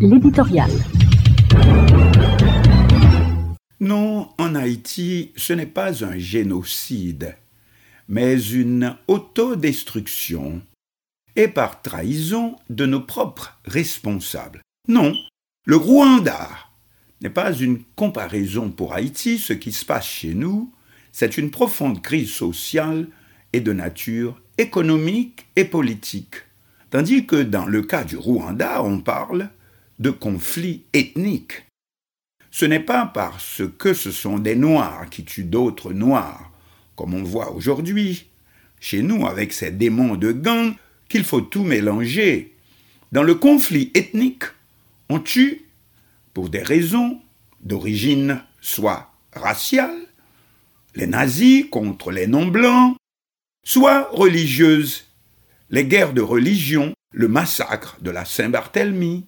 L'éditorial. Non, en Haïti, ce n'est pas un génocide, mais une autodestruction et par trahison de nos propres responsables. Non, le Rwanda n'est pas une comparaison pour Haïti, ce qui se passe chez nous, c'est une profonde crise sociale et de nature économique et politique. Tandis que dans le cas du Rwanda, on parle de conflit ethnique. Ce n'est pas parce que ce sont des Noirs qui tuent d'autres Noirs, comme on voit aujourd'hui, chez nous avec ces démons de gang, qu'il faut tout mélanger. Dans le conflit ethnique, on tue pour des raisons d'origine soit raciale, les nazis contre les non-blancs, soit religieuses, les guerres de religion, le massacre de la Saint-Barthélemy,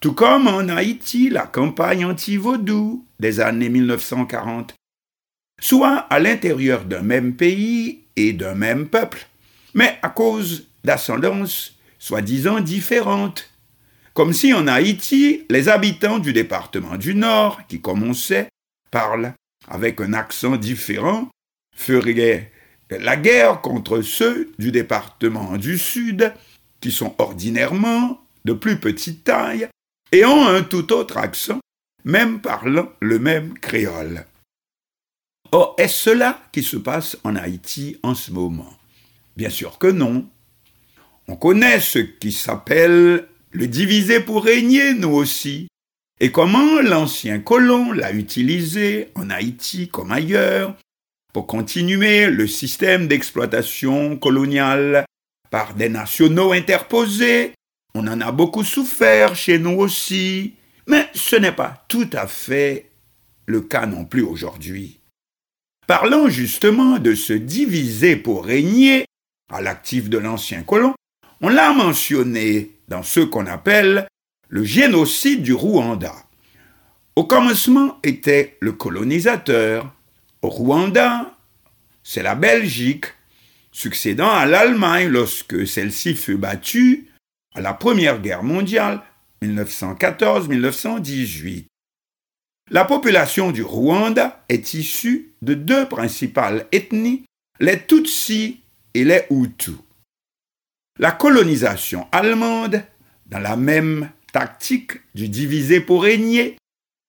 tout comme en Haïti la campagne anti-vaudou des années 1940, soit à l'intérieur d'un même pays et d'un même peuple, mais à cause d'ascendance soi-disant différentes. Comme si en Haïti, les habitants du département du Nord, qui comme on parlent avec un accent différent, feraient la guerre contre ceux du département du Sud, qui sont ordinairement de plus petite taille et ont un tout autre accent, même parlant le même créole. Or, est-ce cela qui se passe en Haïti en ce moment? Bien sûr que non. On connaît ce qui s'appelle le diviser pour régner, nous aussi, et comment l'ancien colon l'a utilisé en Haïti comme ailleurs pour continuer le système d'exploitation coloniale par des nationaux interposés. On en a beaucoup souffert chez nous aussi, mais ce n'est pas tout à fait le cas non plus aujourd'hui. Parlons justement de se diviser pour régner à l'actif de l'ancien colon, on l'a mentionné dans ce qu'on appelle le génocide du Rwanda. Au commencement était le colonisateur. Au Rwanda, c'est la Belgique, succédant à l'Allemagne lorsque celle-ci fut battue à la Première Guerre mondiale 1914-1918. La population du Rwanda est issue de deux principales ethnies, les Tutsis et les Hutus. La colonisation allemande, dans la même tactique du diviser pour régner,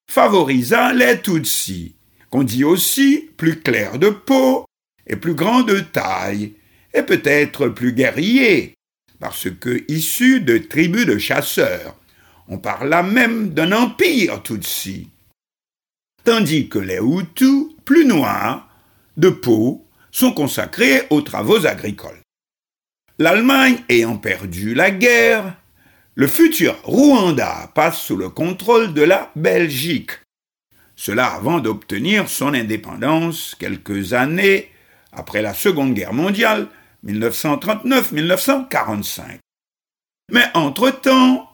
favorisa les Tutsis, qu'on dit aussi plus clairs de peau et plus grands de taille, et peut-être plus guerriers, parce que issus de tribus de chasseurs, on parla même d'un empire Tutsi. Tandis que les Hutus, plus noirs, de peau, sont consacrés aux travaux agricoles. L'Allemagne ayant perdu la guerre, le futur Rwanda passe sous le contrôle de la Belgique. Cela avant d'obtenir son indépendance quelques années après la Seconde Guerre mondiale, 1939-1945. Mais entre-temps,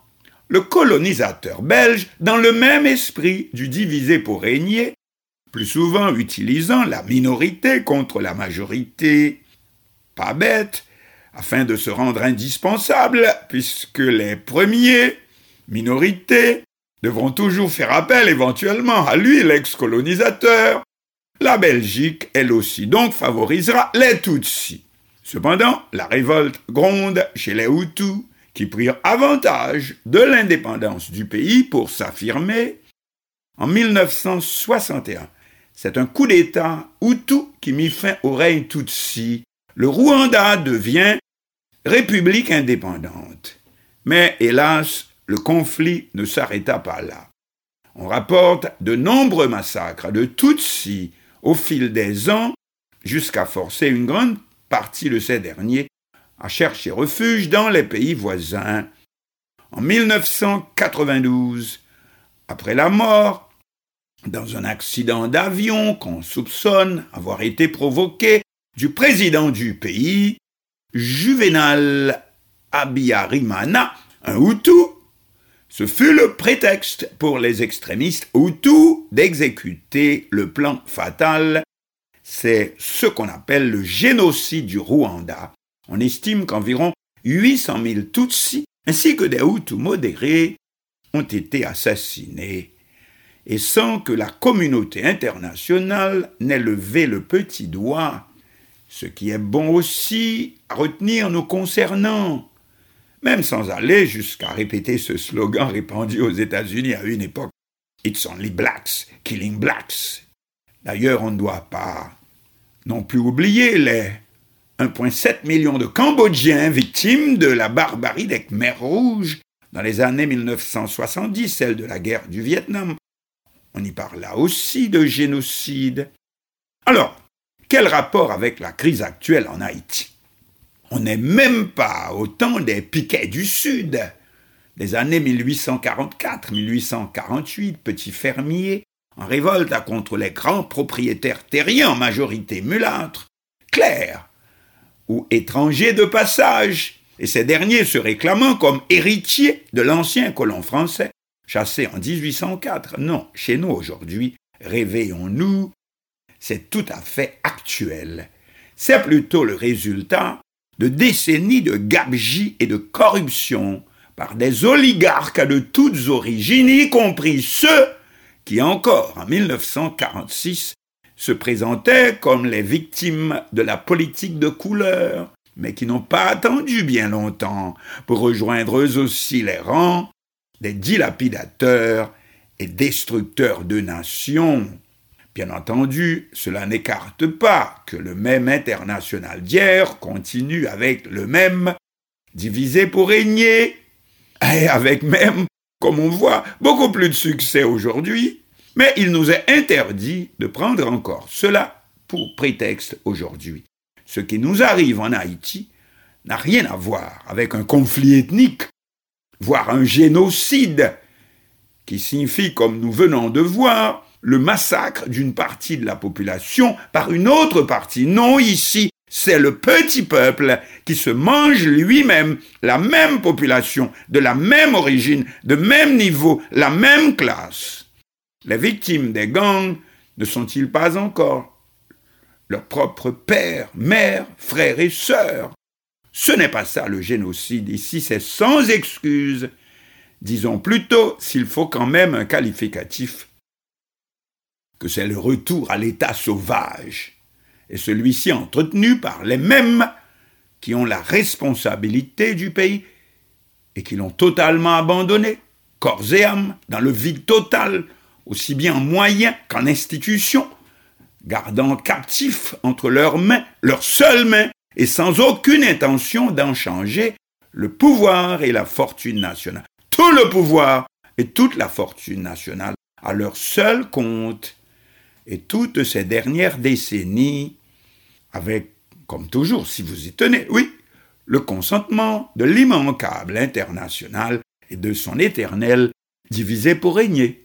le colonisateur belge, dans le même esprit du diviser pour régner, plus souvent utilisant la minorité contre la majorité, pas bête, afin de se rendre indispensable, puisque les premiers, minorités, devront toujours faire appel éventuellement à lui, l'ex-colonisateur. La Belgique, elle aussi, donc favorisera les Tutsis. Cependant, la révolte gronde chez les Hutus, qui prirent avantage de l'indépendance du pays pour s'affirmer. En 1961, c'est un coup d'État Hutu qui mit fin au règne Tutsi. Le Rwanda devient république indépendante. Mais hélas, le conflit ne s'arrêta pas là. On rapporte de nombreux massacres de Tutsis au fil des ans jusqu'à forcer une grande partie de ces derniers à chercher refuge dans les pays voisins. En 1992, après la mort, dans un accident d'avion qu'on soupçonne avoir été provoqué du président du pays, Juvenal Abiyarimana, un Hutu, ce fut le prétexte pour les extrémistes Hutus d'exécuter le plan fatal. C'est ce qu'on appelle le génocide du Rwanda. On estime qu'environ 800 000 Tutsis ainsi que des Hutus modérés ont été assassinés et sans que la communauté internationale n'ait levé le petit doigt, ce qui est bon aussi à retenir nous concernant, même sans aller jusqu'à répéter ce slogan répandu aux États-Unis à une époque It's only blacks killing blacks. D'ailleurs, on ne doit pas non plus oublier les 1,7 million de Cambodgiens victimes de la barbarie des Khmers rouges dans les années 1970, celle de la guerre du Vietnam. On y parla aussi de génocide. Alors, quel rapport avec la crise actuelle en Haïti? On n'est même pas au temps des piquets du Sud, des années 1844-1848, petits fermiers, en révolte contre les grands propriétaires terriens, en majorité mulâtres, clercs ou étrangers de passage, et ces derniers se réclamant comme héritiers de l'ancien colon français, chassé en 1804. Non, chez nous aujourd'hui, réveillons-nous, c'est tout à fait actuel. C'est plutôt le résultat de décennies de gabegie et de corruption par des oligarques de toutes origines, y compris ceux qui encore en 1946 se présentaient comme les victimes de la politique de couleur, mais qui n'ont pas attendu bien longtemps pour rejoindre eux aussi les rangs des dilapidateurs et destructeurs de nations. Bien entendu, cela n'écarte pas que le même international d'hier continue avec le même divisé pour régner, et avec même, comme on voit, beaucoup plus de succès aujourd'hui, mais il nous est interdit de prendre encore cela pour prétexte aujourd'hui. Ce qui nous arrive en Haïti n'a rien à voir avec un conflit ethnique, voire un génocide, qui signifie, comme nous venons de voir, le massacre d'une partie de la population par une autre partie. Non, ici, c'est le petit peuple qui se mange lui-même la même population, de la même origine, de même niveau, la même classe. Les victimes des gangs ne sont-ils pas encore leurs propres pères, mères, frères et sœurs? Ce n'est pas ça le génocide ici, c'est sans excuse. Disons plutôt, s'il faut quand même un qualificatif, que c'est le retour à l'état sauvage et celui-ci entretenu par les mêmes qui ont la responsabilité du pays et qui l'ont totalement abandonné, corps et âme, dans le vide total, aussi bien en moyens qu'en institutions, gardant captif entre leurs mains, leurs seules mains, et sans aucune intention d'en changer le pouvoir et la fortune nationale. Tout le pouvoir et toute la fortune nationale à leur seul compte et toutes ces dernières décennies, avec, comme toujours, si vous y tenez, oui, le consentement de l'immanquable international et de son éternel divisé pour régner.